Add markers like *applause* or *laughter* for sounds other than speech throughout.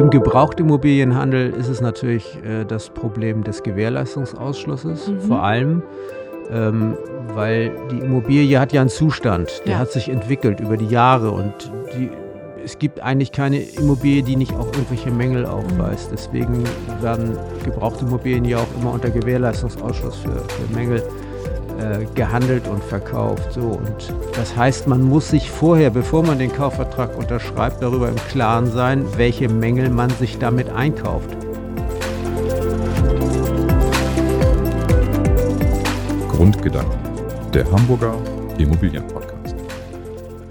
Im Gebrauchtimmobilienhandel ist es natürlich äh, das Problem des Gewährleistungsausschlusses, mhm. vor allem, ähm, weil die Immobilie hat ja einen Zustand, der ja. hat sich entwickelt über die Jahre und die, es gibt eigentlich keine Immobilie, die nicht auch irgendwelche Mängel aufweist. Deswegen werden gebrauchte Immobilien ja auch immer unter Gewährleistungsausschluss für, für Mängel äh, gehandelt und verkauft. So, und das heißt, man muss sich vorher, bevor man den Kaufvertrag unterschreibt, darüber im Klaren sein, welche Mängel man sich damit einkauft. Grundgedanken, der Hamburger Immobilienpodcast.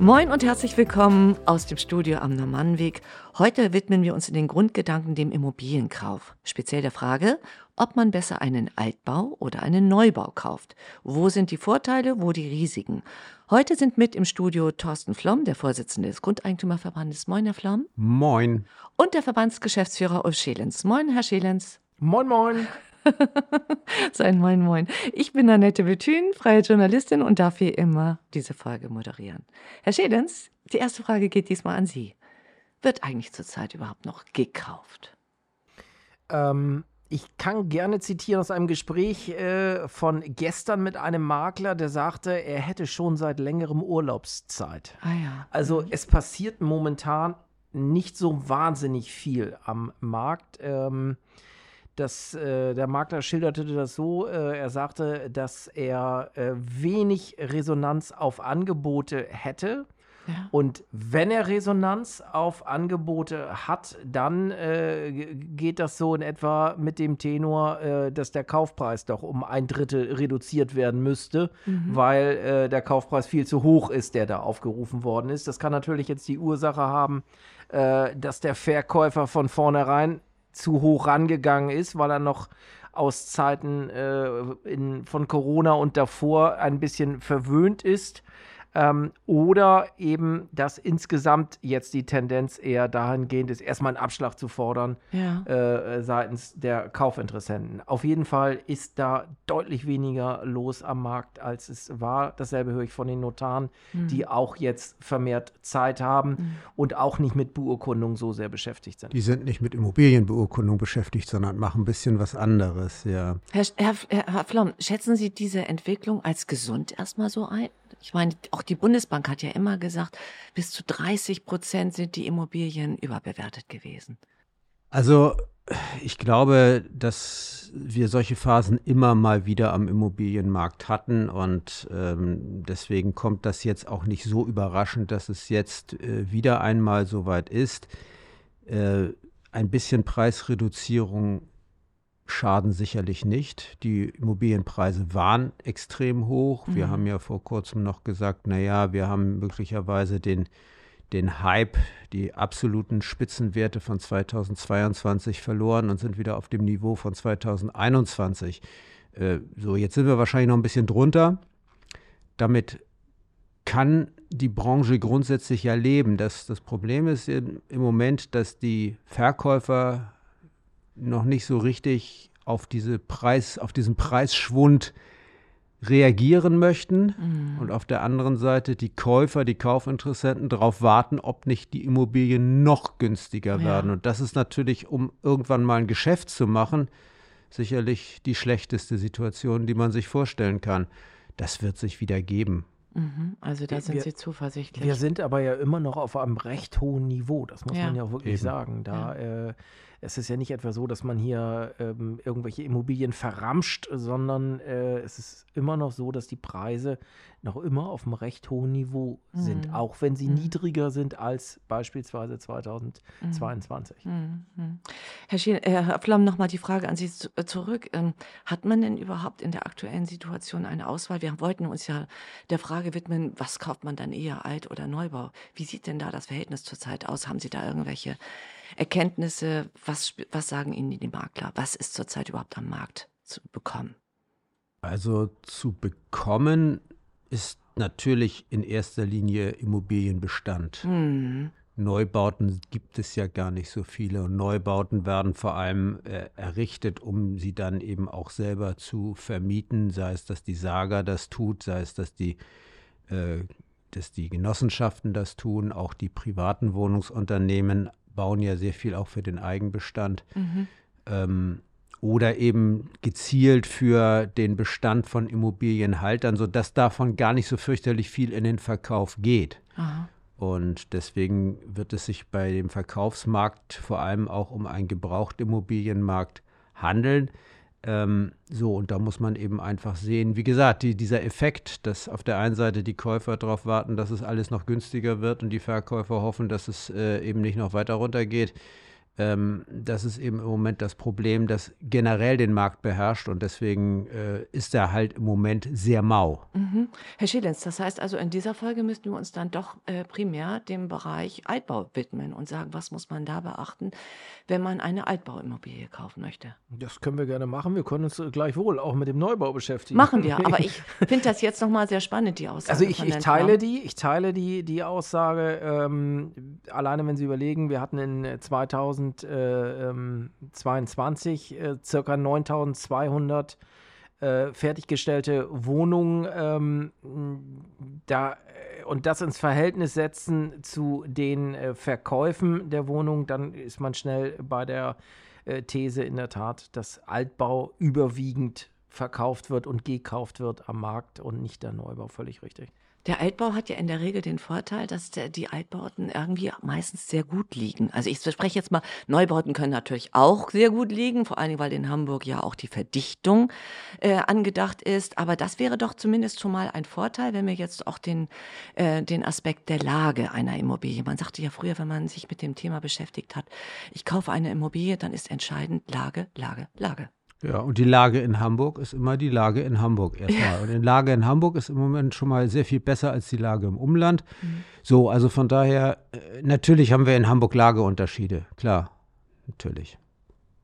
Moin und herzlich willkommen aus dem Studio am Normannweg. Heute widmen wir uns in den Grundgedanken dem Immobilienkauf. Speziell der Frage, ob man besser einen Altbau oder einen Neubau kauft. Wo sind die Vorteile, wo die Risiken? Heute sind mit im Studio Thorsten Flom, der Vorsitzende des Grundeigentümerverbandes. Moin, Herr Flom. Moin. Und der Verbandsgeschäftsführer Ulf Schelens. Moin, Herr Schelens. Moin, moin. *laughs* Sein Moin Moin. Ich bin Annette Bethün, freie Journalistin und darf wie immer diese Folge moderieren. Herr Schedens, die erste Frage geht diesmal an Sie. Wird eigentlich zurzeit überhaupt noch gekauft? Ähm, ich kann gerne zitieren aus einem Gespräch äh, von gestern mit einem Makler, der sagte, er hätte schon seit längerem Urlaubszeit. Ah ja. Also mhm. es passiert momentan nicht so wahnsinnig viel am Markt. Ähm, das, äh, der Makler schilderte das so, äh, er sagte, dass er äh, wenig Resonanz auf Angebote hätte. Ja. Und wenn er Resonanz auf Angebote hat, dann äh, geht das so in etwa mit dem Tenor, äh, dass der Kaufpreis doch um ein Drittel reduziert werden müsste, mhm. weil äh, der Kaufpreis viel zu hoch ist, der da aufgerufen worden ist. Das kann natürlich jetzt die Ursache haben, dass der Verkäufer von vornherein zu hoch rangegangen ist, weil er noch aus Zeiten äh, in, von Corona und davor ein bisschen verwöhnt ist ähm, oder eben, dass insgesamt jetzt die Tendenz eher dahingehend ist, erstmal einen Abschlag zu fordern ja. äh, seitens der Kaufinteressenten. Auf jeden Fall ist da deutlich weniger los am Markt, als es war. Dasselbe höre ich von den Notaren, mhm. die auch jetzt vermehrt Zeit haben mhm. und auch nicht mit Beurkundung so sehr beschäftigt sind. Die sind nicht mit Immobilienbeurkundung beschäftigt, sondern machen ein bisschen was anderes, ja. Herr, Herr, Herr Flom, schätzen Sie diese Entwicklung als gesund erstmal so ein? Ich meine, auch die Bundesbank hat ja immer gesagt, bis zu 30 Prozent sind die Immobilien überbewertet gewesen. Also ich glaube, dass wir solche Phasen immer mal wieder am Immobilienmarkt hatten und ähm, deswegen kommt das jetzt auch nicht so überraschend, dass es jetzt äh, wieder einmal so weit ist. Äh, ein bisschen Preisreduzierung schaden sicherlich nicht. Die Immobilienpreise waren extrem hoch. Wir mhm. haben ja vor kurzem noch gesagt, naja, wir haben möglicherweise den, den Hype, die absoluten Spitzenwerte von 2022 verloren und sind wieder auf dem Niveau von 2021. Äh, so, jetzt sind wir wahrscheinlich noch ein bisschen drunter. Damit kann die Branche grundsätzlich ja leben. Das, das Problem ist im, im Moment, dass die Verkäufer noch nicht so richtig auf, diese Preis, auf diesen Preisschwund reagieren möchten mhm. und auf der anderen Seite die Käufer, die Kaufinteressenten darauf warten, ob nicht die Immobilien noch günstiger ja. werden. Und das ist natürlich, um irgendwann mal ein Geschäft zu machen, sicherlich die schlechteste Situation, die man sich vorstellen kann. Das wird sich wieder geben. Mhm. Also da sind wir, Sie zuversichtlich. Wir sind aber ja immer noch auf einem recht hohen Niveau, das muss ja. man ja auch wirklich Eben. sagen. Da ja. äh, es ist ja nicht etwa so, dass man hier ähm, irgendwelche Immobilien verramscht, sondern äh, es ist immer noch so, dass die Preise noch immer auf einem recht hohen Niveau mhm. sind, auch wenn sie mhm. niedriger sind als beispielsweise 2022. Mhm. mhm. Herr, Schien, äh, Herr Flamm, nochmal die Frage an Sie äh, zurück. Ähm, hat man denn überhaupt in der aktuellen Situation eine Auswahl? Wir wollten uns ja der Frage widmen, was kauft man dann eher, Alt- oder Neubau? Wie sieht denn da das Verhältnis zurzeit aus? Haben Sie da irgendwelche Erkenntnisse? Was, was sagen Ihnen die Makler? Was ist zurzeit überhaupt am Markt zu bekommen? Also zu bekommen ist natürlich in erster Linie Immobilienbestand. Mhm. Neubauten gibt es ja gar nicht so viele und Neubauten werden vor allem äh, errichtet, um sie dann eben auch selber zu vermieten, sei es, dass die Saga das tut, sei es, dass die, äh, dass die Genossenschaften das tun, auch die privaten Wohnungsunternehmen bauen ja sehr viel auch für den Eigenbestand. Mhm. Ähm, oder eben gezielt für den Bestand von Immobilienhaltern, sodass davon gar nicht so fürchterlich viel in den Verkauf geht. Aha. Und deswegen wird es sich bei dem Verkaufsmarkt vor allem auch um einen Gebrauchtimmobilienmarkt handeln. Ähm, so, und da muss man eben einfach sehen, wie gesagt, die, dieser Effekt, dass auf der einen Seite die Käufer darauf warten, dass es alles noch günstiger wird und die Verkäufer hoffen, dass es äh, eben nicht noch weiter runtergeht ähm, das ist eben im Moment das Problem, das generell den Markt beherrscht und deswegen äh, ist er halt im Moment sehr mau. Mhm. Herr Schilens, das heißt also, in dieser Folge müssten wir uns dann doch äh, primär dem Bereich Altbau widmen und sagen, was muss man da beachten, wenn man eine Altbauimmobilie kaufen möchte. Das können wir gerne machen. Wir können uns gleichwohl auch mit dem Neubau beschäftigen. Machen wir, aber *laughs* ich finde das jetzt nochmal sehr spannend, die Aussage. Also ich, ich teile die, ich teile die, die Aussage, ähm, alleine wenn Sie überlegen, wir hatten in 2000 2022 äh, circa 9200 äh, fertiggestellte Wohnungen ähm, da, äh, und das ins Verhältnis setzen zu den äh, Verkäufen der Wohnungen, dann ist man schnell bei der äh, These in der Tat, dass Altbau überwiegend verkauft wird und gekauft wird am Markt und nicht der Neubau. Völlig richtig. Der Altbau hat ja in der Regel den Vorteil, dass die Altbauten irgendwie meistens sehr gut liegen. Also ich spreche jetzt mal, Neubauten können natürlich auch sehr gut liegen, vor allen Dingen, weil in Hamburg ja auch die Verdichtung äh, angedacht ist. Aber das wäre doch zumindest schon mal ein Vorteil, wenn wir jetzt auch den, äh, den Aspekt der Lage einer Immobilie. Man sagte ja früher, wenn man sich mit dem Thema beschäftigt hat, ich kaufe eine Immobilie, dann ist entscheidend Lage, Lage, Lage. Ja, und die Lage in Hamburg ist immer die Lage in Hamburg erstmal. Ja. Und die Lage in Hamburg ist im Moment schon mal sehr viel besser als die Lage im Umland. Mhm. So, also von daher, äh, natürlich haben wir in Hamburg Lageunterschiede, klar, natürlich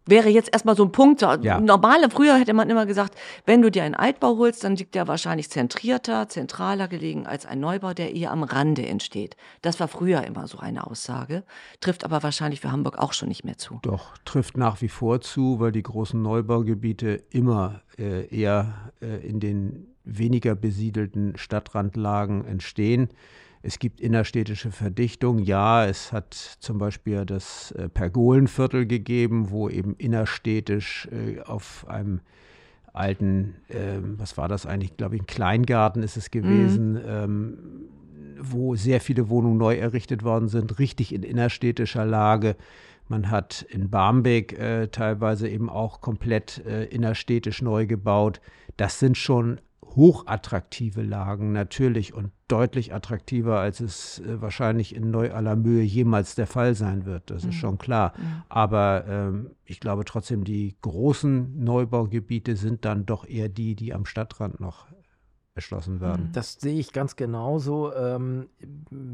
wäre jetzt erstmal so ein Punkt. Ja. Normale, früher hätte man immer gesagt, wenn du dir einen Altbau holst, dann liegt der wahrscheinlich zentrierter, zentraler gelegen als ein Neubau, der eher am Rande entsteht. Das war früher immer so eine Aussage, trifft aber wahrscheinlich für Hamburg auch schon nicht mehr zu. Doch, trifft nach wie vor zu, weil die großen Neubaugebiete immer äh, eher äh, in den weniger besiedelten Stadtrandlagen entstehen. Es gibt innerstädtische Verdichtung. Ja, es hat zum Beispiel das äh, Pergolenviertel gegeben, wo eben innerstädtisch äh, auf einem alten, äh, was war das eigentlich, glaube ich, ein Kleingarten ist es gewesen, mhm. ähm, wo sehr viele Wohnungen neu errichtet worden sind, richtig in innerstädtischer Lage. Man hat in Barmbek äh, teilweise eben auch komplett äh, innerstädtisch neu gebaut. Das sind schon hochattraktive Lagen natürlich und deutlich attraktiver, als es äh, wahrscheinlich in Neu-Alamöhe jemals der Fall sein wird. Das mhm. ist schon klar. Mhm. Aber ähm, ich glaube trotzdem, die großen Neubaugebiete sind dann doch eher die, die am Stadtrand noch erschlossen werden. Mhm. Das sehe ich ganz genauso. Ähm,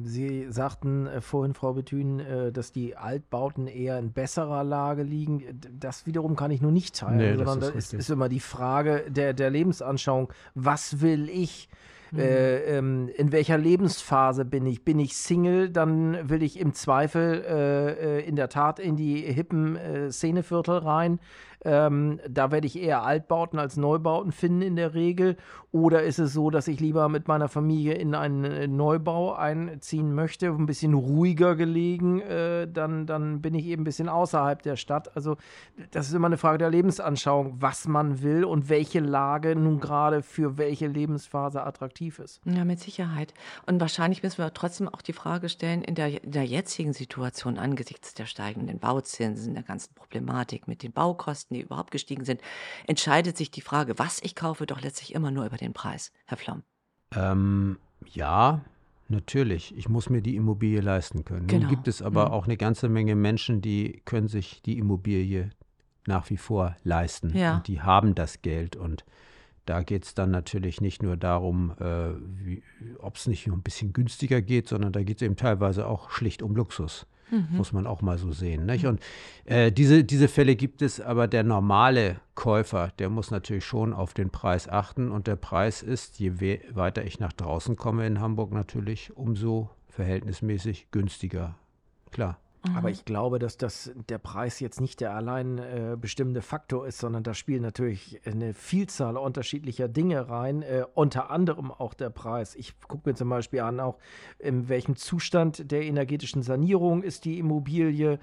Sie sagten äh, vorhin, Frau Bethün, äh, dass die Altbauten eher in besserer Lage liegen. Das wiederum kann ich nur nicht teilen, nee, sondern da ist, ist, immer die Frage der, der Lebensanschauung. Was will ich? Mhm. Äh, ähm, in welcher Lebensphase bin ich? Bin ich Single, dann will ich im Zweifel äh, äh in der Tat in die hippen äh, Szeneviertel rein. Ähm, da werde ich eher Altbauten als Neubauten finden in der Regel. Oder ist es so, dass ich lieber mit meiner Familie in einen äh, Neubau einziehen möchte, ein bisschen ruhiger gelegen, äh, dann, dann bin ich eben ein bisschen außerhalb der Stadt. Also das ist immer eine Frage der Lebensanschauung, was man will und welche Lage nun gerade für welche Lebensphase attraktiv ist. Ja, mit Sicherheit. Und wahrscheinlich müssen wir trotzdem auch die Frage stellen, in der, in der jetzigen Situation angesichts der steigenden Bauzinsen, der ganzen Problematik mit den Baukosten, Kosten, die überhaupt gestiegen sind, entscheidet sich die Frage, was ich kaufe, doch letztlich immer nur über den Preis, Herr Flamm. Ähm, ja, natürlich. Ich muss mir die Immobilie leisten können. Genau. Nun gibt es aber mhm. auch eine ganze Menge Menschen, die können sich die Immobilie nach wie vor leisten. Ja. Und die haben das Geld. Und da geht es dann natürlich nicht nur darum, äh, ob es nicht ein bisschen günstiger geht, sondern da geht es eben teilweise auch schlicht um Luxus. Mhm. Muss man auch mal so sehen. Nicht? Und äh, diese, diese Fälle gibt es, aber der normale Käufer, der muss natürlich schon auf den Preis achten. Und der Preis ist, je weiter ich nach draußen komme in Hamburg, natürlich umso verhältnismäßig günstiger. Klar. Mhm. Aber ich glaube, dass das der Preis jetzt nicht der allein äh, bestimmende Faktor ist, sondern da spielen natürlich eine Vielzahl unterschiedlicher Dinge rein, äh, unter anderem auch der Preis. Ich gucke mir zum Beispiel an, auch in welchem Zustand der energetischen Sanierung ist die Immobilie.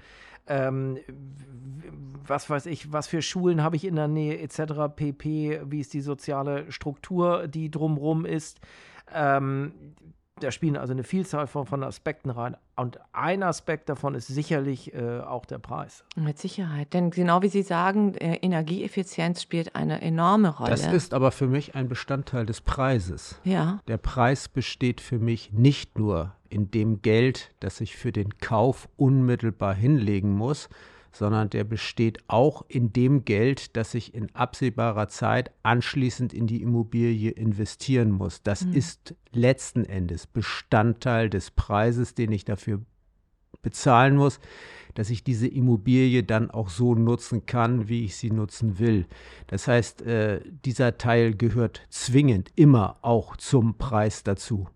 Ähm, was weiß ich, was für Schulen habe ich in der Nähe etc. pp, wie ist die soziale Struktur, die drumrum ist. Ähm, da spielen also eine Vielzahl von, von Aspekten rein. Und ein Aspekt davon ist sicherlich äh, auch der Preis. Mit Sicherheit. Denn genau wie Sie sagen, äh, Energieeffizienz spielt eine enorme Rolle. Das ist aber für mich ein Bestandteil des Preises. Ja. Der Preis besteht für mich nicht nur in dem Geld, das ich für den Kauf unmittelbar hinlegen muss, sondern der besteht auch in dem Geld, das ich in absehbarer Zeit anschließend in die Immobilie investieren muss. Das mhm. ist letzten Endes Bestandteil des Preises, den ich dafür bezahlen muss, dass ich diese Immobilie dann auch so nutzen kann, wie ich sie nutzen will. Das heißt, äh, dieser Teil gehört zwingend immer auch zum Preis dazu.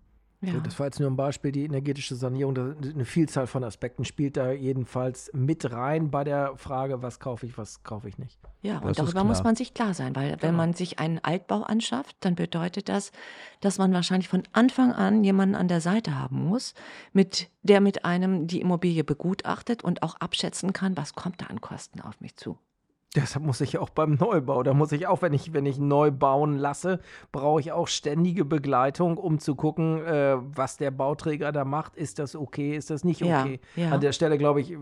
Ja. das war jetzt nur ein Beispiel, die energetische Sanierung, eine Vielzahl von Aspekten spielt da jedenfalls mit rein bei der Frage, was kaufe ich, was kaufe ich nicht. Ja, das und darüber muss man sich klar sein, weil genau. wenn man sich einen Altbau anschafft, dann bedeutet das, dass man wahrscheinlich von Anfang an jemanden an der Seite haben muss, mit der mit einem die Immobilie begutachtet und auch abschätzen kann, was kommt da an Kosten auf mich zu. Deshalb muss ich auch beim Neubau, da muss ich auch, wenn ich, wenn ich neu bauen lasse, brauche ich auch ständige Begleitung, um zu gucken, äh, was der Bauträger da macht. Ist das okay, ist das nicht okay? Ja, ja. An der Stelle glaube ich,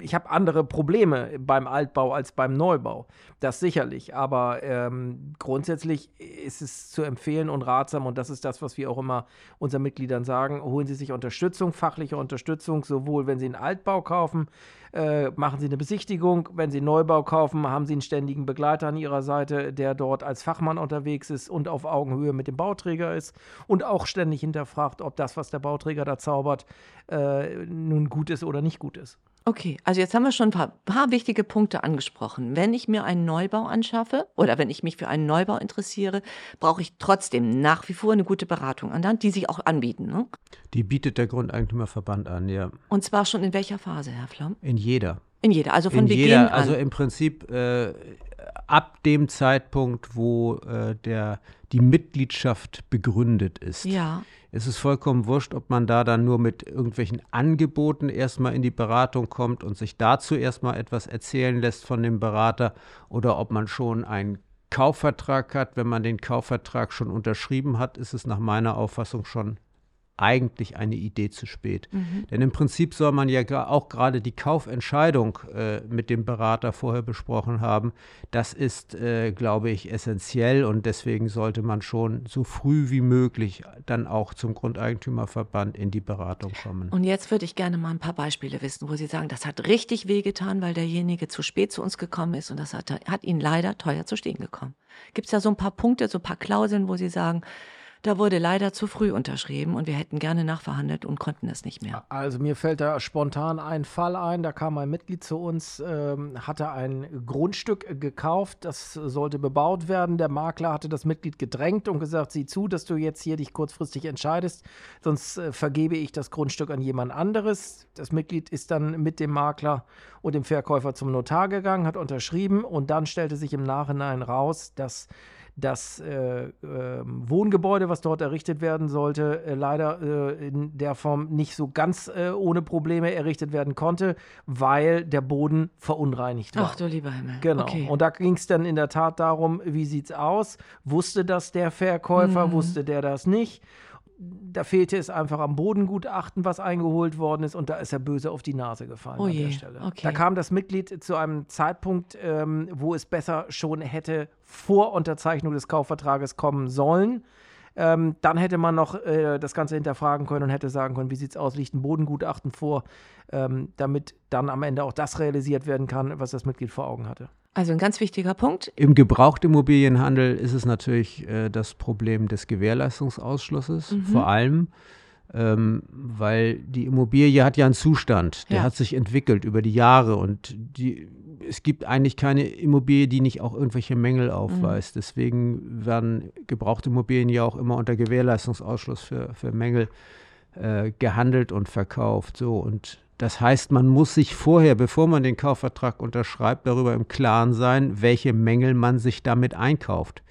ich habe andere Probleme beim Altbau als beim Neubau. Das sicherlich. Aber ähm, grundsätzlich ist es zu empfehlen und ratsam, und das ist das, was wir auch immer unseren Mitgliedern sagen, holen Sie sich Unterstützung, fachliche Unterstützung, sowohl wenn Sie einen Altbau kaufen, äh, machen Sie eine Besichtigung. Wenn Sie Neubau kaufen, haben Sie einen ständigen Begleiter an Ihrer Seite, der dort als Fachmann unterwegs ist und auf Augenhöhe mit dem Bauträger ist und auch ständig hinterfragt, ob das, was der Bauträger da zaubert, äh, nun gut ist oder nicht gut ist. Okay, also jetzt haben wir schon ein paar, paar, wichtige Punkte angesprochen. Wenn ich mir einen Neubau anschaffe oder wenn ich mich für einen Neubau interessiere, brauche ich trotzdem nach wie vor eine gute Beratung an Land, die sich auch anbieten. Ne? Die bietet der Grundeigentümerverband an, ja. Und zwar schon in welcher Phase, Herr Flamm? In jeder. In jeder, also von in Beginn jeder, an. Also im Prinzip äh, ab dem Zeitpunkt, wo äh, der, die Mitgliedschaft begründet ist. Ja es ist vollkommen wurscht, ob man da dann nur mit irgendwelchen Angeboten erstmal in die Beratung kommt und sich dazu erstmal etwas erzählen lässt von dem Berater oder ob man schon einen Kaufvertrag hat. Wenn man den Kaufvertrag schon unterschrieben hat, ist es nach meiner Auffassung schon eigentlich eine Idee zu spät. Mhm. Denn im Prinzip soll man ja auch gerade die Kaufentscheidung äh, mit dem Berater vorher besprochen haben. Das ist, äh, glaube ich, essentiell und deswegen sollte man schon so früh wie möglich dann auch zum Grundeigentümerverband in die Beratung kommen. Und jetzt würde ich gerne mal ein paar Beispiele wissen, wo Sie sagen, das hat richtig wehgetan, weil derjenige zu spät zu uns gekommen ist und das hat, hat ihn leider teuer zu stehen gekommen. Gibt es da so ein paar Punkte, so ein paar Klauseln, wo Sie sagen, da wurde leider zu früh unterschrieben und wir hätten gerne nachverhandelt und konnten es nicht mehr. Also mir fällt da spontan ein Fall ein, da kam ein Mitglied zu uns, ähm, hatte ein Grundstück gekauft, das sollte bebaut werden. Der Makler hatte das Mitglied gedrängt und gesagt, sieh zu, dass du jetzt hier dich kurzfristig entscheidest, sonst äh, vergebe ich das Grundstück an jemand anderes. Das Mitglied ist dann mit dem Makler und dem Verkäufer zum Notar gegangen, hat unterschrieben und dann stellte sich im Nachhinein raus, dass das äh, äh, Wohngebäude, was dort errichtet werden sollte, äh, leider äh, in der Form nicht so ganz äh, ohne Probleme errichtet werden konnte, weil der Boden verunreinigt war. Ach du lieber Himmel. Genau. Okay. Und da ging es dann in der Tat darum, wie sieht es aus? Wusste das der Verkäufer? Mhm. Wusste der das nicht? Da fehlte es einfach am Bodengutachten, was eingeholt worden ist, und da ist er böse auf die Nase gefallen oh an je, der Stelle. Okay. Da kam das Mitglied zu einem Zeitpunkt, ähm, wo es besser schon hätte vor Unterzeichnung des Kaufvertrages kommen sollen. Ähm, dann hätte man noch äh, das Ganze hinterfragen können und hätte sagen können, wie sieht es aus, liegt ein Bodengutachten vor, ähm, damit dann am Ende auch das realisiert werden kann, was das Mitglied vor Augen hatte. Also ein ganz wichtiger Punkt. Im Gebrauchtimmobilienhandel ist es natürlich äh, das Problem des Gewährleistungsausschlusses, mhm. vor allem, ähm, weil die Immobilie hat ja einen Zustand, der ja. hat sich entwickelt über die Jahre und die, es gibt eigentlich keine Immobilie, die nicht auch irgendwelche Mängel aufweist. Mhm. Deswegen werden gebrauchte Immobilien ja auch immer unter Gewährleistungsausschluss für, für Mängel äh, gehandelt und verkauft. So und das heißt, man muss sich vorher, bevor man den Kaufvertrag unterschreibt, darüber im Klaren sein, welche Mängel man sich damit einkauft.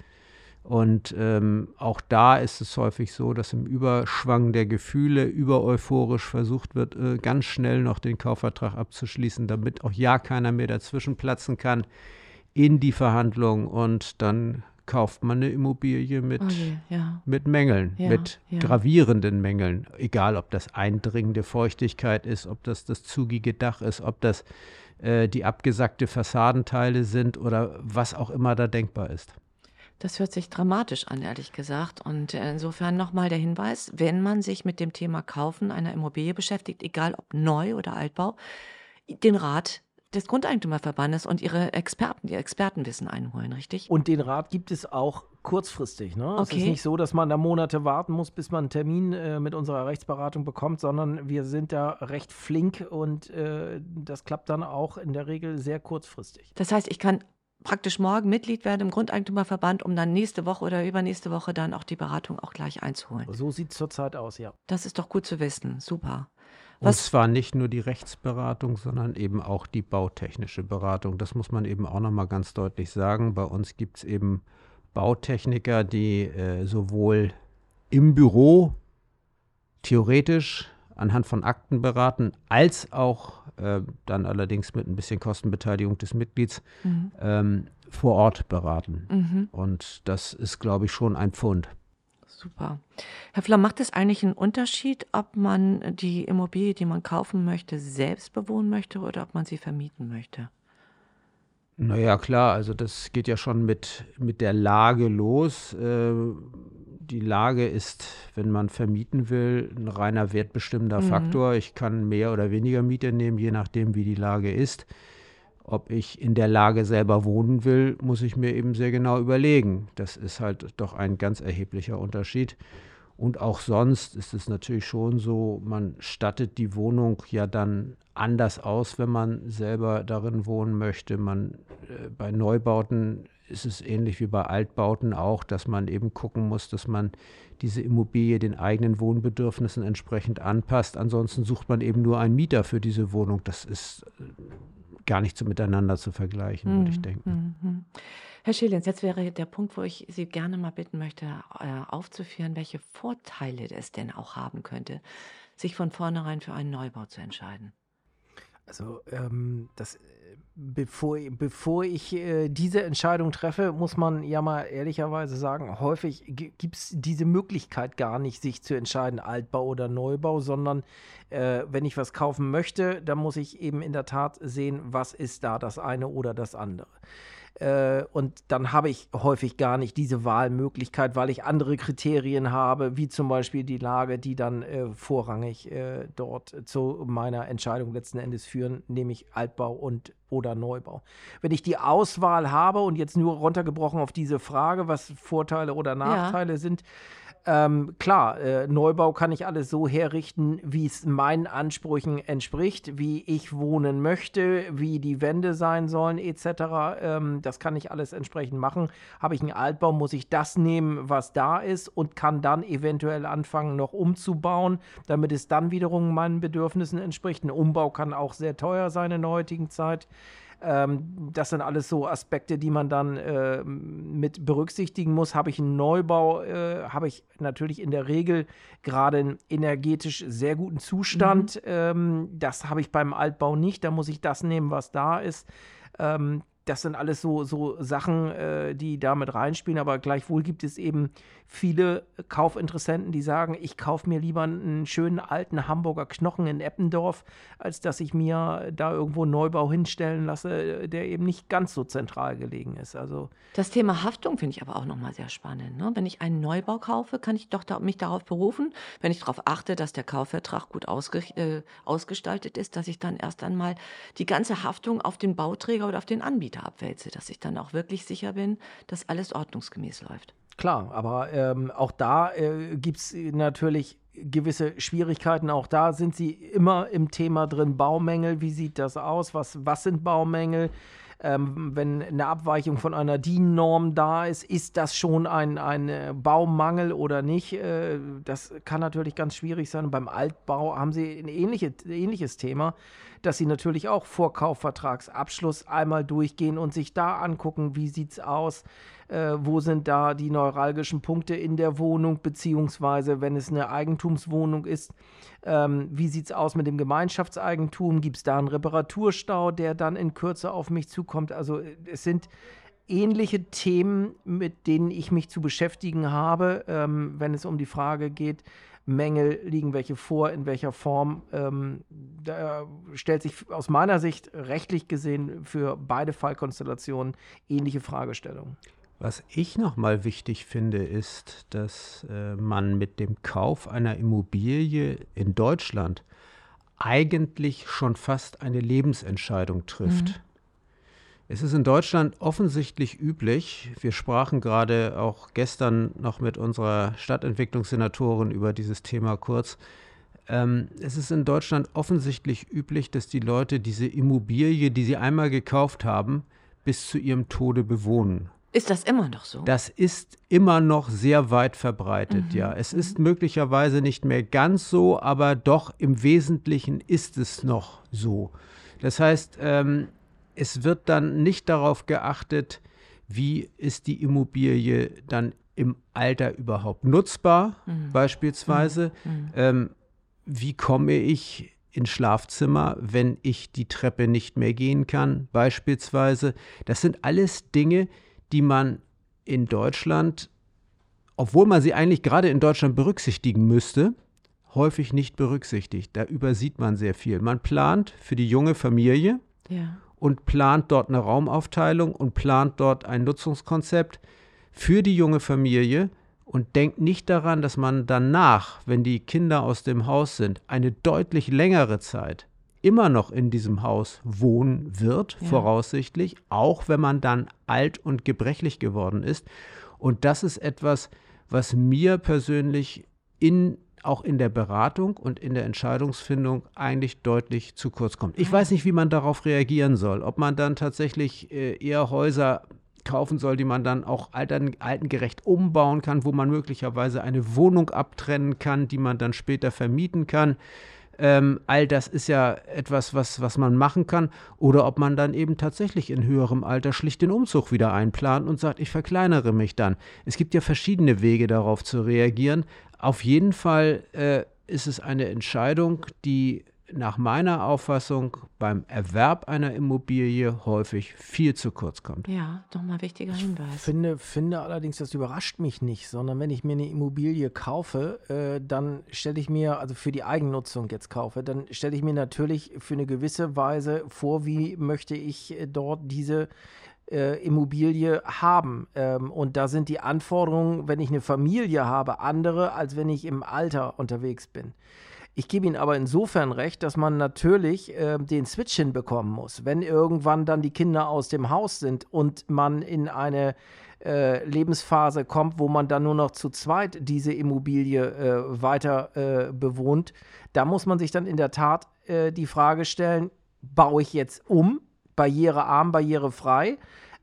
Und ähm, auch da ist es häufig so, dass im Überschwang der Gefühle über euphorisch versucht wird, äh, ganz schnell noch den Kaufvertrag abzuschließen, damit auch ja keiner mehr dazwischen platzen kann in die Verhandlung. Und dann kauft man eine Immobilie mit, Okay, ja. mit Mängeln, Ja, mit ja. gravierenden Mängeln. Egal, ob das eindringende Feuchtigkeit ist, ob das das zugige Dach ist, ob das äh, die abgesackte Fassadenteile sind oder was auch immer da denkbar ist. Das hört sich dramatisch an, ehrlich gesagt. Und äh, insofern nochmal der Hinweis, wenn man sich mit dem Thema Kaufen einer Immobilie beschäftigt, egal ob Neu- oder Altbau, den Rat des Grundeigentümerverbandes und ihre Experten, ihr Expertenwissen einholen, richtig? Und den Rat gibt es auch kurzfristig. Ne? Es ist Okay. nicht so, dass man da Monate warten muss, bis man einen Termin äh, mit unserer Rechtsberatung bekommt, sondern wir sind da recht flink und äh, das klappt dann auch in der Regel sehr kurzfristig. Das heißt, ich kann praktisch morgen Mitglied werden im Grundeigentümerverband, um dann nächste Woche oder übernächste Woche dann auch die Beratung auch gleich einzuholen. So sieht es zurzeit aus, ja. Das ist doch gut zu wissen. Super. Und Was- zwar nicht nur die Rechtsberatung, sondern eben auch die bautechnische Beratung. Das muss man eben auch nochmal ganz deutlich sagen. Bei uns gibt es eben Bautechniker, die äh, sowohl im Büro theoretisch anhand von Akten beraten, als auch äh, dann allerdings mit ein bisschen Kostenbeteiligung des Mitglieds Mhm. ähm, vor Ort beraten. Mhm. Und das ist, glaube ich, schon ein Pfund. Super. Herr Flamm, macht es eigentlich einen Unterschied, ob man die Immobilie, die man kaufen möchte, selbst bewohnen möchte oder ob man sie vermieten möchte? Naja, klar, also das geht ja schon mit, mit der Lage los. Äh, die Lage ist, wenn man vermieten will, ein reiner wertbestimmender Mhm. Faktor. Ich kann mehr oder weniger Miete nehmen, je nachdem, wie die Lage ist. Ob ich in der Lage selber wohnen will, muss ich mir eben sehr genau überlegen. Das ist halt doch ein ganz erheblicher Unterschied. Und auch sonst ist es natürlich schon so, man stattet die Wohnung ja dann anders aus, wenn man selber darin wohnen möchte. Man, äh, bei Neubauten ist es ähnlich wie bei Altbauten auch, dass man eben gucken muss, dass man diese Immobilie den eigenen Wohnbedürfnissen entsprechend anpasst. Ansonsten sucht man eben nur einen Mieter für diese Wohnung. Das ist äh, gar nicht so miteinander zu vergleichen, würde ich Mhm, denken. mhm. Herr Schilens, jetzt wäre der Punkt, wo ich Sie gerne mal bitten möchte, äh, aufzuführen, welche Vorteile es denn auch haben könnte, sich von vornherein für einen Neubau zu entscheiden. Also, ähm, das, bevor, bevor ich äh, diese Entscheidung treffe, muss man ja mal ehrlicherweise sagen, häufig gibt es diese Möglichkeit gar nicht, sich zu entscheiden, Altbau oder Neubau, sondern äh, wenn ich was kaufen möchte, dann muss ich eben in der Tat sehen, was ist da das eine oder das andere. Äh, und dann habe ich häufig gar nicht diese Wahlmöglichkeit, weil ich andere Kriterien habe, wie zum Beispiel die Lage, die dann äh, vorrangig äh, dort zu meiner Entscheidung letzten Endes führen, nämlich Altbau und oder Neubau. Wenn ich die Auswahl habe und jetzt nur runtergebrochen auf diese Frage, was Vorteile oder Nachteile sind, ähm, klar, äh, Neubau kann ich alles so herrichten, wie es meinen Ansprüchen entspricht, wie ich wohnen möchte, wie die Wände sein sollen, etc. Ähm, das kann ich alles entsprechend machen. Habe ich einen Altbau, muss ich das nehmen, was da ist und kann dann eventuell anfangen, noch umzubauen, damit es dann wiederum meinen Bedürfnissen entspricht. Ein Umbau kann auch sehr teuer sein in der heutigen Zeit. Ähm, das sind alles so Aspekte, die man dann äh, mit berücksichtigen muss. Habe ich einen Neubau, äh, habe ich natürlich in der Regel gerade einen energetisch sehr guten Zustand. Ähm, das habe ich beim Altbau nicht. Da muss ich das nehmen, was da ist. Ähm, das sind alles so, so Sachen, äh, die da mit reinspielen, aber gleichwohl gibt es eben viele Kaufinteressenten, die sagen, ich kaufe mir lieber einen schönen alten Hamburger Knochen in Eppendorf, als dass ich mir da irgendwo einen Neubau hinstellen lasse, der eben nicht ganz so zentral gelegen ist. Also Das Thema Haftung finde ich aber auch nochmal sehr spannend. Ne? Wenn ich einen Neubau kaufe, kann ich doch da, mich darauf berufen, wenn ich darauf achte, dass der Kaufvertrag gut ausge, äh, ausgestaltet ist, dass ich dann erst einmal die ganze Haftung auf den Bauträger oder auf den Anbieter abwälze, dass ich dann auch wirklich sicher bin, dass alles ordnungsgemäß läuft. Klar, aber ähm, auch da äh, gibt es natürlich gewisse Schwierigkeiten. Auch da sind sie immer im Thema drin. Baumängel, wie sieht das aus? Was, was sind Baumängel? Ähm, wenn eine Abweichung von einer DIN-Norm da ist, ist das schon ein, ein äh, Baumangel oder nicht? Äh, das kann natürlich ganz schwierig sein. beim Altbau haben Sie ein ähnliche, ähnliches Thema, dass Sie natürlich auch vor Kaufvertragsabschluss einmal durchgehen und sich da angucken, wie sieht es aus, äh, wo sind da die neuralgischen Punkte in der Wohnung, beziehungsweise wenn es eine Eigentumswohnung ist, ähm, wie sieht es aus mit dem Gemeinschaftseigentum? Gibt es da einen Reparaturstau, der dann in Kürze auf mich zukommt? Also äh, es sind ähnliche Themen, mit denen ich mich zu beschäftigen habe, ähm, wenn es um die Frage geht, Mängel liegen welche vor, in welcher Form. Ähm, da stellt sich aus meiner Sicht rechtlich gesehen für beide Fallkonstellationen ähnliche Fragestellungen. Was ich nochmal wichtig finde, ist, dass äh, man mit dem Kauf einer Immobilie in Deutschland eigentlich schon fast eine Lebensentscheidung trifft. Mhm. Es ist in Deutschland offensichtlich üblich, wir sprachen gerade auch gestern noch mit unserer Stadtentwicklungssenatorin über dieses Thema kurz, ähm, es ist in Deutschland offensichtlich üblich, dass die Leute diese Immobilie, die sie einmal gekauft haben, bis zu ihrem Tode bewohnen. Ist das immer noch so? Das ist immer noch sehr weit verbreitet, mhm. ja. Es ist möglicherweise nicht mehr ganz so, aber doch im Wesentlichen ist es noch so. Das heißt, ähm, es wird dann nicht darauf geachtet, wie ist die Immobilie dann im Alter überhaupt nutzbar, mhm. beispielsweise. Mhm. mhm. Ähm, wie komme ich ins Schlafzimmer, wenn ich die Treppe nicht mehr gehen kann, beispielsweise. Das sind alles Dinge, die man in Deutschland, obwohl man sie eigentlich gerade in Deutschland berücksichtigen müsste, häufig nicht berücksichtigt. Da übersieht man sehr viel. Man plant für die junge Familie ja. Und plant dort eine Raumaufteilung und plant dort ein Nutzungskonzept für die junge Familie und denkt nicht daran, dass man danach, wenn die Kinder aus dem Haus sind, eine deutlich längere Zeit immer noch in diesem Haus wohnen wird, ja. voraussichtlich, auch wenn man dann alt und gebrechlich geworden ist. Und das ist etwas, was mir persönlich in auch in der Beratung und in der Entscheidungsfindung eigentlich deutlich zu kurz kommt. Ich weiß nicht, wie man darauf reagieren soll. Ob man dann tatsächlich äh, eher Häuser kaufen soll, die man dann auch altern, altengerecht umbauen kann, wo man möglicherweise eine Wohnung abtrennen kann, die man dann später vermieten kann. Ähm, all das ist ja etwas, was, was man machen kann. Oder ob man dann eben tatsächlich in höherem Alter schlicht den Umzug wieder einplant und sagt, ich verkleinere mich dann. Es gibt ja verschiedene Wege darauf zu reagieren. Auf jeden Fall äh, ist es eine Entscheidung, die nach meiner Auffassung beim Erwerb einer Immobilie häufig viel zu kurz kommt. Ja, nochmal wichtiger Hinweis. Ich finde, finde allerdings, das überrascht mich nicht, sondern wenn ich mir eine Immobilie kaufe, äh, dann stelle ich mir, also für die Eigennutzung jetzt kaufe, dann stelle ich mir natürlich für eine gewisse Weise vor, wie möchte ich äh, dort diese äh, Immobilie haben. Ähm, und da sind die Anforderungen, wenn ich eine Familie habe, andere, als wenn ich im Alter unterwegs bin. Ich gebe Ihnen aber insofern recht, dass man natürlich äh, den Switch hinbekommen muss. Wenn irgendwann dann die Kinder aus dem Haus sind und man in eine äh, Lebensphase kommt, wo man dann nur noch zu zweit diese Immobilie äh, weiter äh, bewohnt, da muss man sich dann in der Tat äh, die Frage stellen, baue ich jetzt um, barrierearm, barrierefrei,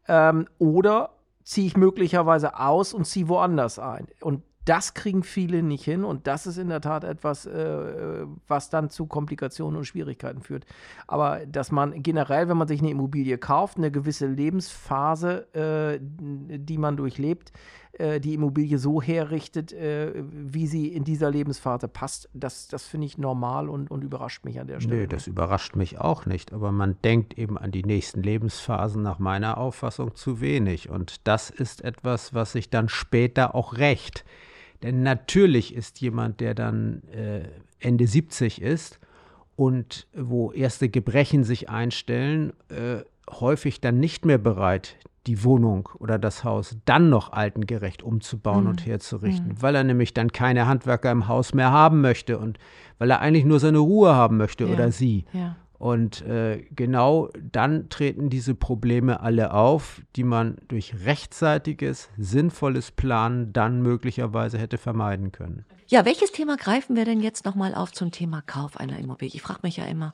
ähm, oder ziehe ich möglicherweise aus und ziehe woanders ein. Und das kriegen viele nicht hin und das ist in der Tat etwas, äh, was dann zu Komplikationen und Schwierigkeiten führt. Aber dass man generell, wenn man sich eine Immobilie kauft, eine gewisse Lebensphase, äh, die man durchlebt, äh, die Immobilie so herrichtet, äh, wie sie in dieser Lebensphase passt, das, das finde ich normal und, und überrascht mich an der Stelle. Nö, das überrascht mich auch nicht. Aber man denkt eben an die nächsten Lebensphasen nach meiner Auffassung zu wenig. Und das ist etwas, was sich dann später auch rächt. Denn natürlich ist jemand, der dann äh, Ende 70 ist und wo erste Gebrechen sich einstellen, äh, häufig dann nicht mehr bereit, die Wohnung oder das Haus dann noch altengerecht umzubauen mhm. und herzurichten, mhm. weil er nämlich dann keine Handwerker im Haus mehr haben möchte und weil er eigentlich nur seine Ruhe haben möchte ja. oder sie. Ja. Und äh, genau dann treten diese Probleme alle auf, die man durch rechtzeitiges, sinnvolles Planen dann möglicherweise hätte vermeiden können. Ja, welches Thema greifen wir denn jetzt nochmal auf zum Thema Kauf einer Immobilie? Ich frage mich ja immer,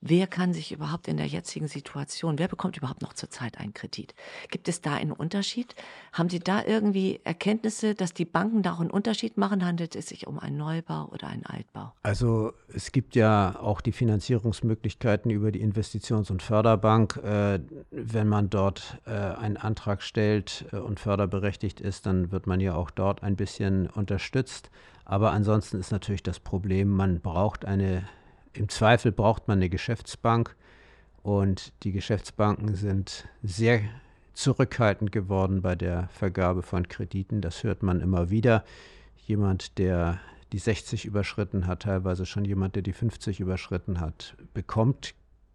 wer kann sich überhaupt in der jetzigen Situation, wer bekommt überhaupt noch zurzeit einen Kredit? Gibt es da einen Unterschied? Haben Sie da irgendwie Erkenntnisse, dass die Banken da auch einen Unterschied machen? Handelt es sich um einen Neubau oder einen Altbau? Also es gibt ja auch die Finanzierungsmöglichkeiten über die Investitions- und Förderbank. Äh, wenn man dort äh, einen Antrag stellt äh, und förderberechtigt ist, dann wird man ja auch dort ein bisschen unterstützt. Aber ansonsten ist natürlich das Problem, man braucht eine im Zweifel braucht man eine Geschäftsbank und die Geschäftsbanken sind sehr zurückhaltend geworden bei der Vergabe von Krediten. Das hört man immer wieder. Jemand, der die 60 überschritten hat, teilweise schon jemand, der die 50 überschritten hat, bekommt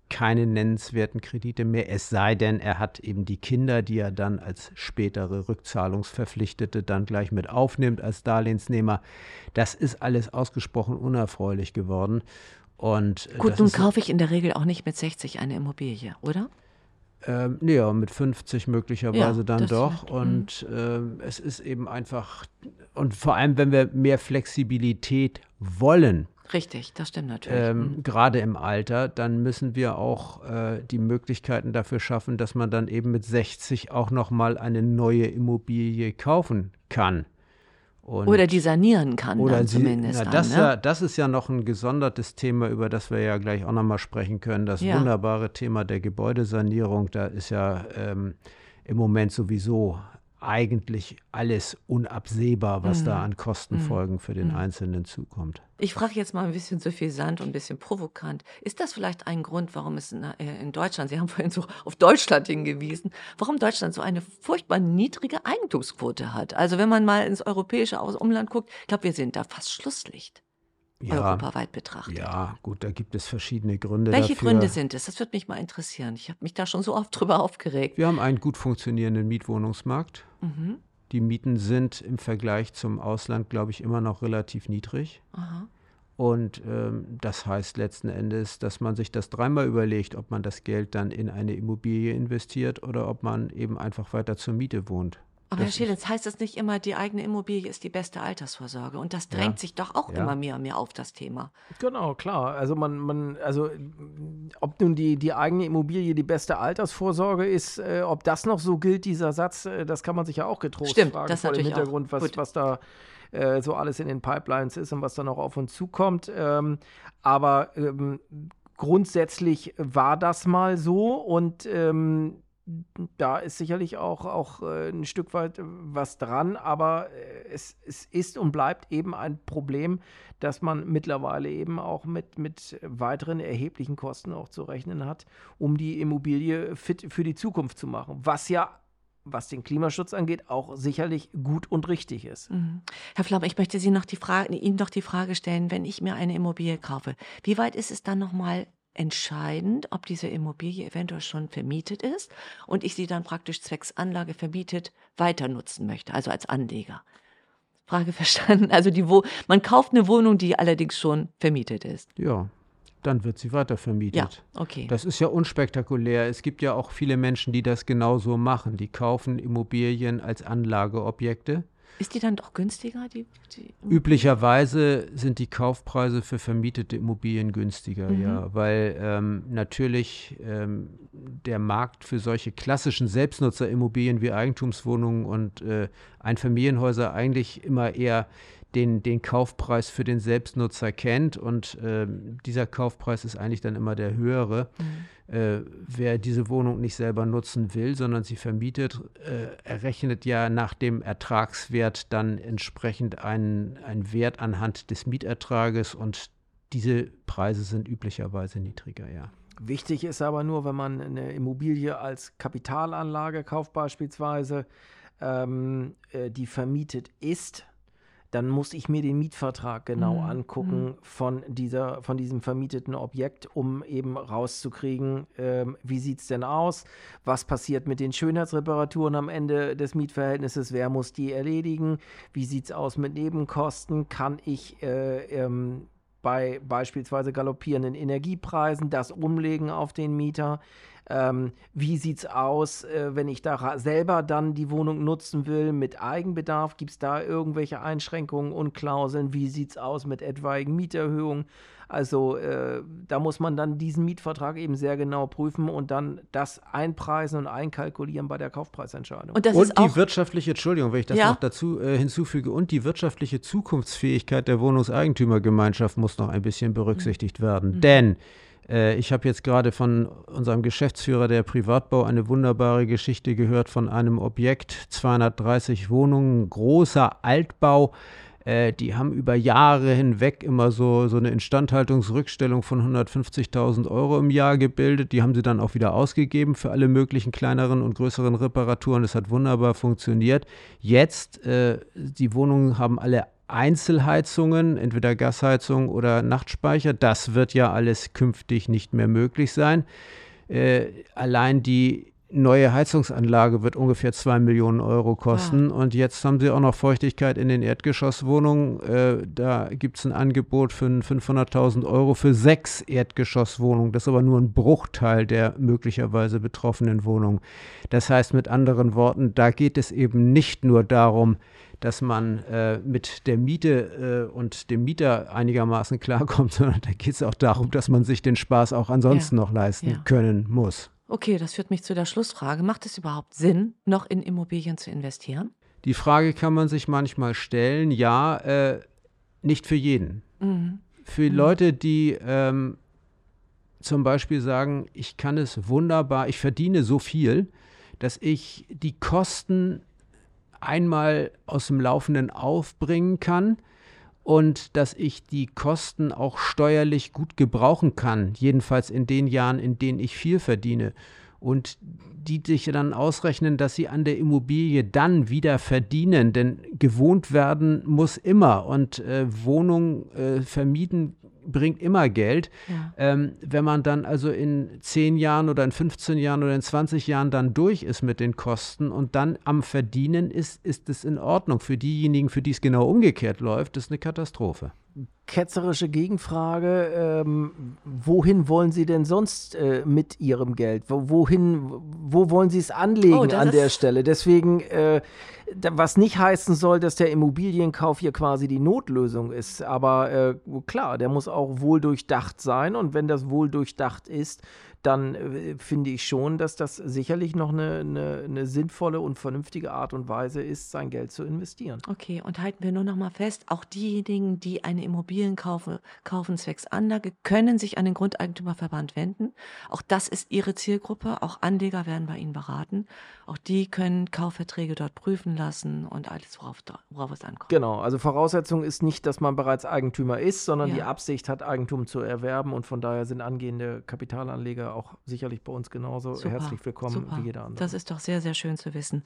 keine nennenswerten Kredite mehr, es sei denn, er hat eben die Kinder, die er dann als spätere Rückzahlungsverpflichtete dann gleich mit aufnimmt als Darlehensnehmer. Das ist alles ausgesprochen unerfreulich geworden. Und Gut, nun kaufe ich in der Regel auch nicht mit 60 eine Immobilie, oder? Ähm, nee, ja, mit 50 möglicherweise ja, dann doch. Wird, und ähm, es ist eben einfach, und vor allem, wenn wir mehr Flexibilität wollen. Richtig, das stimmt natürlich. Ähm, mhm. Gerade im Alter, dann müssen wir auch äh, die Möglichkeiten dafür schaffen, dass man dann eben mit 60 auch nochmal eine neue Immobilie kaufen kann. Und oder die sanieren kann, oder dann sie, zumindest. Na, das, dann, ne? ja, das ist ja noch ein gesondertes Thema, über das wir ja gleich auch nochmal sprechen können. Das ja. wunderbare Thema der Gebäudesanierung. Da ist ja ähm, im Moment sowieso eigentlich alles unabsehbar, was mhm. da an Kostenfolgen mhm. für den mhm. Einzelnen zukommt. Ich frage jetzt mal ein bisschen zu viel Sand und ein bisschen provokant. Ist das vielleicht ein Grund, warum es in, äh, in Deutschland, Sie haben *laughs* vorhin so auf Deutschland hingewiesen, warum Deutschland so eine furchtbar niedrige Eigentumsquote hat? Also wenn man mal ins europäische Umland guckt, ich glaube, wir sind da fast Schlusslicht ja, europaweit betrachtet. Ja, gut, da gibt es verschiedene Gründe. Welche dafür. Gründe sind es? Das würde mich mal interessieren. Ich habe mich da schon so oft drüber aufgeregt. Wir haben einen gut funktionierenden Mietwohnungsmarkt. Mhm. Die Mieten sind im Vergleich zum Ausland, glaube ich, immer noch relativ niedrig. Aha. Und ähm, das heißt letzten Endes, dass man sich das dreimal überlegt, ob man das Geld dann in eine Immobilie investiert oder ob man eben einfach weiter zur Miete wohnt. Aber Herr Schilens, heißt das nicht immer, die eigene Immobilie ist die beste Altersvorsorge? Und das drängt ja. sich doch auch ja. immer mehr und mehr auf das Thema. Genau, klar. Also man, man, also ob nun die, die eigene Immobilie die beste Altersvorsorge ist, äh, ob das noch so gilt, dieser Satz, äh, das kann man sich ja auch getrost Stimmt, fragen das vor dem Hintergrund, was, was da äh, so alles in den Pipelines ist und was da noch auf uns zukommt. Ähm, aber ähm, grundsätzlich war das mal so und ähm, da ist sicherlich auch, auch äh, ein Stück weit äh, was dran, aber äh, es, es ist und bleibt eben ein Problem, dass man mittlerweile eben auch mit, mit weiteren erheblichen Kosten auch zu rechnen hat, um die Immobilie fit für die Zukunft zu machen. Was ja was den Klimaschutz angeht, auch sicherlich gut und richtig ist. Mhm. Herr Flamm, ich möchte Sie noch die Frage, Ihnen noch die Frage stellen, wenn ich mir eine Immobilie kaufe, wie weit ist es dann nochmal entscheidend, ob diese Immobilie eventuell schon vermietet ist und ich sie dann praktisch zwecks Anlage vermietet weiter nutzen möchte, also als Anleger. Frage *laughs* verstanden. Also die Wo man kauft eine Wohnung, die allerdings schon vermietet ist. Ja, dann wird sie weiter vermietet. Ja, okay. Das ist ja unspektakulär. Es gibt ja auch viele Menschen, die das genauso machen. Die kaufen Immobilien als Anlageobjekte ist die dann doch günstiger? Die, die Üblicherweise sind die Kaufpreise für vermietete Immobilien günstiger, mhm. ja, weil ähm, natürlich ähm, der Markt für solche klassischen Selbstnutzerimmobilien wie Eigentumswohnungen und äh, Einfamilienhäuser eigentlich immer eher den, den Kaufpreis für den Selbstnutzer kennt und äh, dieser Kaufpreis ist eigentlich dann immer der höhere. Mhm. Äh, wer diese Wohnung nicht selber nutzen will, sondern sie vermietet, äh, errechnet ja nach dem Ertragswert dann entsprechend einen, einen Wert anhand des Mietertrages und diese Preise sind üblicherweise niedriger, ja. Wichtig ist aber nur, wenn man eine Immobilie als Kapitalanlage kauft beispielsweise, ähm, äh, die vermietet ist, dann muss ich mir den Mietvertrag genau mhm. angucken mhm. von, dieser, von diesem vermieteten Objekt, um eben rauszukriegen, ähm, wie sieht es denn aus, was passiert mit den Schönheitsreparaturen am Ende des Mietverhältnisses, wer muss die erledigen, wie sieht es aus mit Nebenkosten, kann ich äh, ähm, bei beispielsweise galoppierenden Energiepreisen das umlegen auf den Mieter. Ähm, wie sieht es aus, äh, wenn ich da selber dann die Wohnung nutzen will mit Eigenbedarf? Gibt es da irgendwelche Einschränkungen und Klauseln? Wie sieht es aus mit etwaigen Mieterhöhungen? Also äh, da muss man dann diesen Mietvertrag eben sehr genau prüfen und dann das einpreisen und einkalkulieren bei der Kaufpreisentscheidung. Und, und die wirtschaftliche, Entschuldigung, wenn ich das ja? noch dazu äh, hinzufüge, und die wirtschaftliche Zukunftsfähigkeit der Wohnungseigentümergemeinschaft muss noch ein bisschen berücksichtigt mhm. werden. Mhm. Denn ich habe jetzt gerade von unserem Geschäftsführer der Privatbau eine wunderbare Geschichte gehört von einem Objekt, 230 Wohnungen, großer Altbau äh, die haben über Jahre hinweg immer so, so eine Instandhaltungsrückstellung von 150.000 Euro im Jahr gebildet. Die haben sie dann auch wieder ausgegeben für alle möglichen kleineren und größeren Reparaturen. Das hat wunderbar funktioniert. Jetzt, äh, die Wohnungen haben alle Einzelheizungen, entweder Gasheizung oder Nachtspeicher. Das wird ja alles künftig nicht mehr möglich sein. Äh, allein die neue Heizungsanlage wird ungefähr 2 Millionen Euro kosten. Ja. Und jetzt haben sie auch noch Feuchtigkeit in den Erdgeschosswohnungen. Äh, da gibt es ein Angebot für 500.000 Euro für sechs Erdgeschosswohnungen. Das ist aber nur ein Bruchteil der möglicherweise betroffenen Wohnungen. Das heißt mit anderen Worten, da geht es eben nicht nur darum, dass man äh, mit der Miete äh, und dem Mieter einigermaßen klarkommt, *laughs* sondern da geht es auch darum, dass man sich den Spaß auch ansonsten ja. noch leisten ja. können muss. Okay, das führt mich zu der Schlussfrage. Macht es überhaupt Sinn, noch in Immobilien zu investieren? Die Frage kann man sich manchmal stellen. Ja, äh, nicht für jeden. Mhm. Für mhm. Leute, die ähm, zum Beispiel sagen, ich kann es wunderbar, ich verdiene so viel, dass ich die Kosten einmal aus dem Laufenden aufbringen kann und dass ich die Kosten auch steuerlich gut gebrauchen kann, jedenfalls in den Jahren, in denen ich viel verdiene. Und die sich dann ausrechnen, dass sie an der Immobilie dann wieder verdienen, denn gewohnt werden muss immer und äh, Wohnung äh, vermieden bringt immer Geld. Ja. Ähm, wenn man dann also in 10 Jahren oder in 15 Jahren oder in 20 Jahren dann durch ist mit den Kosten und dann am Verdienen ist, ist es in Ordnung. Für diejenigen, für die es genau umgekehrt läuft, ist eine Katastrophe ketzerische Gegenfrage. Ähm, wohin wollen Sie denn sonst äh, mit Ihrem Geld? Wo, wohin, wo wollen Sie es anlegen oh, an der Stelle? Deswegen, äh, was nicht heißen soll, dass der Immobilienkauf hier quasi die Notlösung ist. Aber äh, klar, der muss auch wohl durchdacht sein. Und wenn das wohl durchdacht ist, dann äh, finde ich schon, dass das sicherlich noch eine, eine, eine, sinnvolle und vernünftige Art und Weise ist, sein Geld zu investieren. Okay, und halten wir nur noch mal fest, auch diejenigen, die eine Immobilien kaufen, kaufen zwecks Anlage, können sich an den Grundeigentümerverband wenden. Auch das ist ihre Zielgruppe. Auch Anleger werden bei ihnen beraten. Auch die können Kaufverträge dort prüfen lassen und alles, worauf, worauf es ankommt. Genau, also Voraussetzung ist nicht, dass man bereits Eigentümer ist, sondern ja. die Absicht hat, Eigentum zu erwerben und von daher sind angehende Kapitalanleger auch sicherlich bei uns genauso super, herzlich willkommen super. wie jeder andere. Das ist doch sehr, sehr schön zu wissen.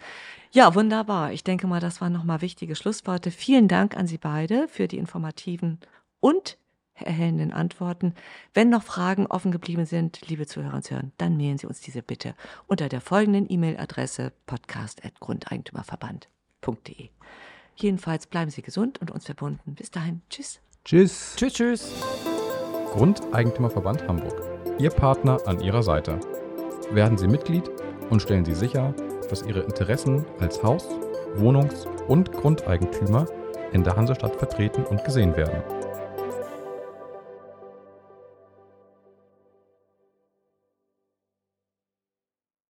Ja, wunderbar. Ich denke mal, das waren nochmal wichtige Schlussworte. Vielen Dank an Sie beide für die informativen und erhellenden Antworten. Wenn noch Fragen offen geblieben sind, liebe Zuhörer und Hörer, dann mailen Sie uns diese bitte unter der folgenden E-Mail-Adresse podcast.grundeigentümerverband.de. Jedenfalls bleiben Sie gesund und uns verbunden. Bis dahin. Tschüss. Tschüss. Tschüss, tschüss. Grundeigentümerverband Hamburg. Ihr Partner an Ihrer Seite. Werden Sie Mitglied und stellen Sie sicher, dass Ihre Interessen als Haus-, Wohnungs- und Grundeigentümer in der Hansestadt vertreten und gesehen werden.